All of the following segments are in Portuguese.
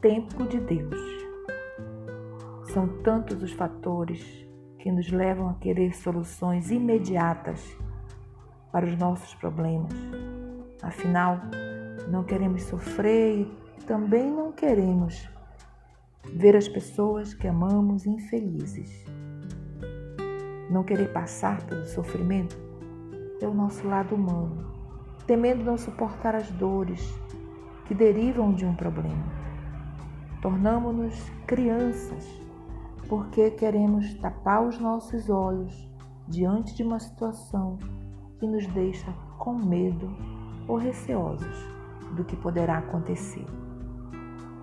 tempo de Deus. São tantos os fatores que nos levam a querer soluções imediatas para os nossos problemas. Afinal, não queremos sofrer e também não queremos ver as pessoas que amamos infelizes. Não querer passar pelo sofrimento é o nosso lado humano, temendo não suportar as dores que derivam de um problema. Tornamos-nos crianças porque queremos tapar os nossos olhos diante de uma situação que nos deixa com medo ou receosos do que poderá acontecer.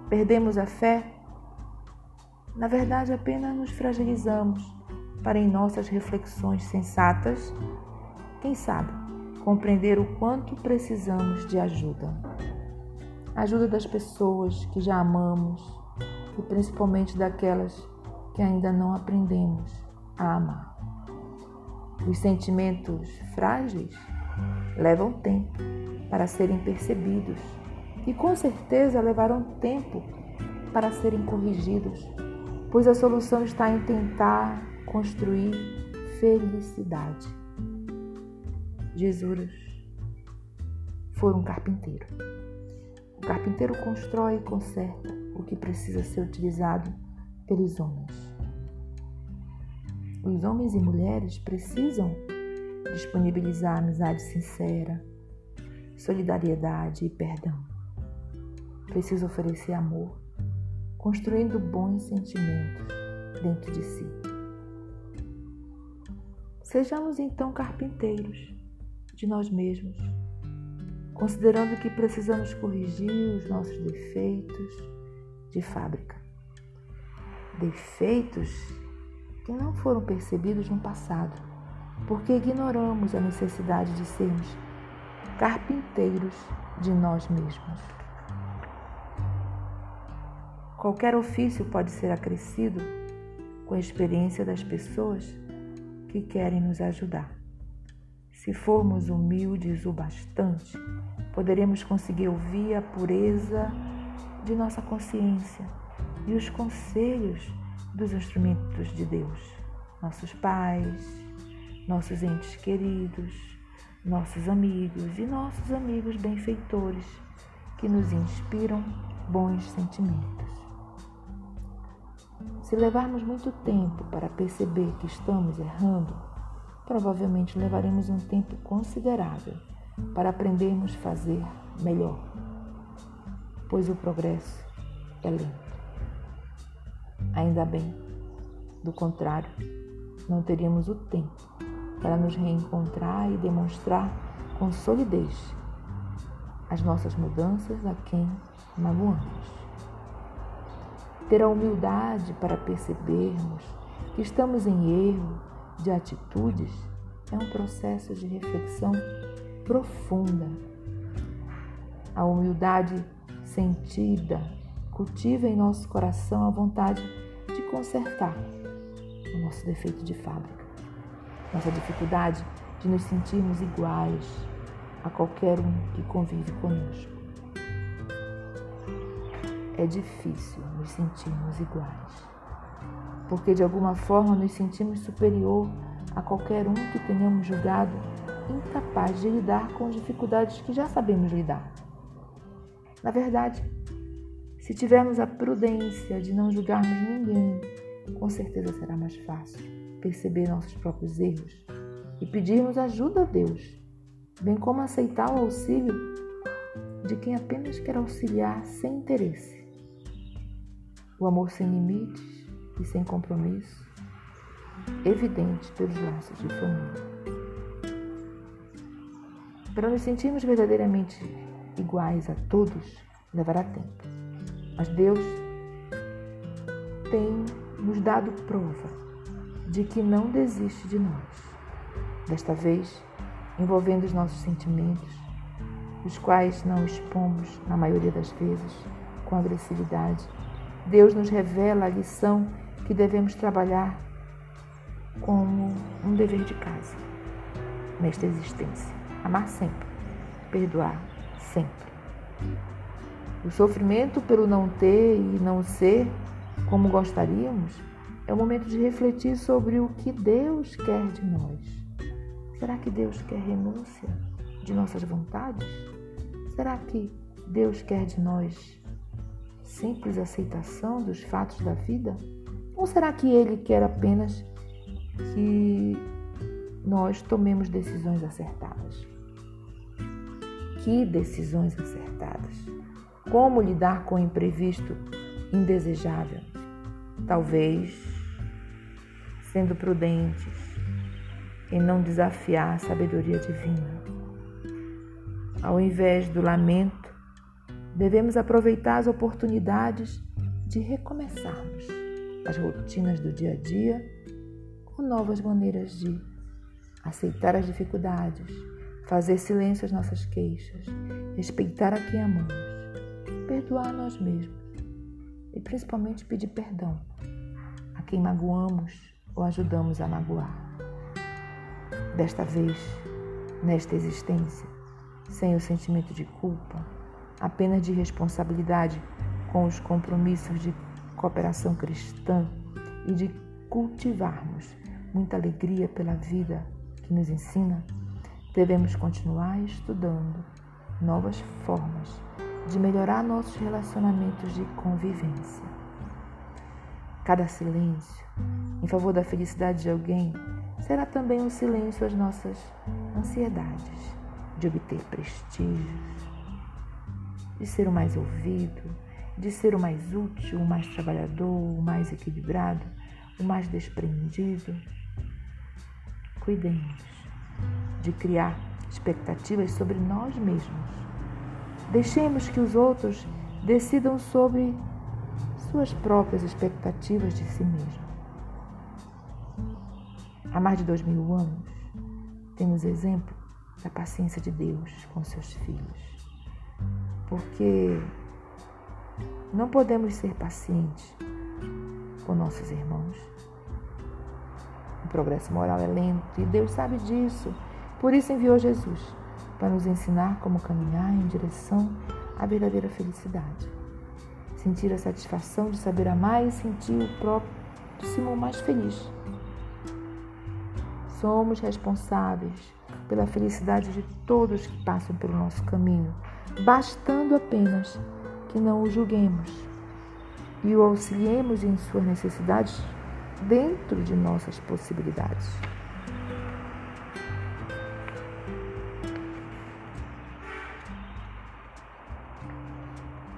Perdemos a fé? Na verdade, apenas nos fragilizamos para, em nossas reflexões sensatas, quem sabe, compreender o quanto precisamos de ajuda. Ajuda das pessoas que já amamos e principalmente daquelas que ainda não aprendemos a amar. Os sentimentos frágeis levam tempo para serem percebidos e com certeza levarão tempo para serem corrigidos, pois a solução está em tentar construir felicidade. Jesus foi um carpinteiro. O carpinteiro constrói e conserta o que precisa ser utilizado pelos homens. Os homens e mulheres precisam disponibilizar amizade sincera, solidariedade e perdão. Precisa oferecer amor, construindo bons sentimentos dentro de si. Sejamos então carpinteiros de nós mesmos, considerando que precisamos corrigir os nossos defeitos de fábrica. Defeitos que não foram percebidos no passado porque ignoramos a necessidade de sermos carpinteiros de nós mesmos. Qualquer ofício pode ser acrescido com a experiência das pessoas que querem nos ajudar. Se formos humildes o bastante, poderemos conseguir ouvir a pureza de nossa consciência e os conselhos dos instrumentos de Deus, nossos pais, nossos entes queridos, nossos amigos e nossos amigos benfeitores que nos inspiram bons sentimentos. Se levarmos muito tempo para perceber que estamos errando, provavelmente levaremos um tempo considerável para aprendermos a fazer melhor, pois o progresso é lento. Ainda bem, do contrário, não teríamos o tempo para nos reencontrar e demonstrar com solidez as nossas mudanças a quem magoamos. Ter a humildade para percebermos que estamos em erro de atitudes é um processo de reflexão profunda. A humildade sentida cultiva em nosso coração a vontade de consertar o nosso defeito de fábrica nossa dificuldade de nos sentirmos iguais a qualquer um que convive conosco. É difícil nos sentirmos iguais, porque de alguma forma nos sentimos superior a qualquer um que tenhamos julgado incapaz de lidar com as dificuldades que já sabemos lidar. Na verdade, se tivermos a prudência de não julgarmos ninguém, com certeza será mais fácil perceber nossos próprios erros e pedirmos ajuda a Deus, bem como aceitar o auxílio de quem apenas quer auxiliar sem interesse. O amor sem limites e sem compromisso, evidente pelos laços de família. Para nos sentirmos verdadeiramente iguais a todos, levará tempo. Mas Deus tem nos dado prova de que não desiste de nós. Desta vez, envolvendo os nossos sentimentos, os quais não expomos, na maioria das vezes, com agressividade, Deus nos revela a lição que devemos trabalhar como um dever de casa nesta existência. Amar sempre, perdoar sempre. O sofrimento pelo não ter e não ser como gostaríamos é o momento de refletir sobre o que Deus quer de nós. Será que Deus quer renúncia de nossas vontades? Será que Deus quer de nós simples aceitação dos fatos da vida? Ou será que Ele quer apenas que nós tomemos decisões acertadas? Que decisões acertadas? Como lidar com o imprevisto indesejável? Talvez sendo prudentes em não desafiar a sabedoria divina. Ao invés do lamento, devemos aproveitar as oportunidades de recomeçarmos as rotinas do dia a dia com novas maneiras de aceitar as dificuldades, fazer silêncio às nossas queixas, respeitar a quem amamos, perdoar a nós mesmos e principalmente pedir perdão a quem magoamos ou ajudamos a magoar. Desta vez, nesta existência, sem o sentimento de culpa, apenas de responsabilidade com os compromissos de cooperação cristã e de cultivarmos muita alegria pela vida que nos ensina, devemos continuar estudando novas formas de melhorar nossos relacionamentos de convivência. Cada silêncio em favor da felicidade de alguém será também um silêncio às nossas ansiedades de obter prestígios, de ser o mais ouvido, de ser o mais útil, o mais trabalhador, o mais equilibrado, o mais desprendido. Cuidemos de criar expectativas sobre nós mesmos. Deixemos que os outros decidam sobre suas próprias expectativas de si mesmos. Há mais de dois mil anos, temos exemplo da paciência de Deus com seus filhos. Porque não podemos ser pacientes com nossos irmãos o progresso moral é lento e Deus sabe disso. Por isso enviou Jesus para nos ensinar como caminhar em direção à verdadeira felicidade. Sentir a satisfação de saber amar e sentir o próximo mais feliz. Somos responsáveis pela felicidade de todos que passam pelo nosso caminho, bastando apenas que não o julguemos e o auxiliemos em suas necessidades dentro de nossas possibilidades.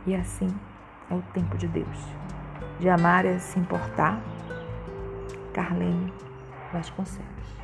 E assim é o tempo de Deus, de amar e se importar. Carlene Vasconcelos.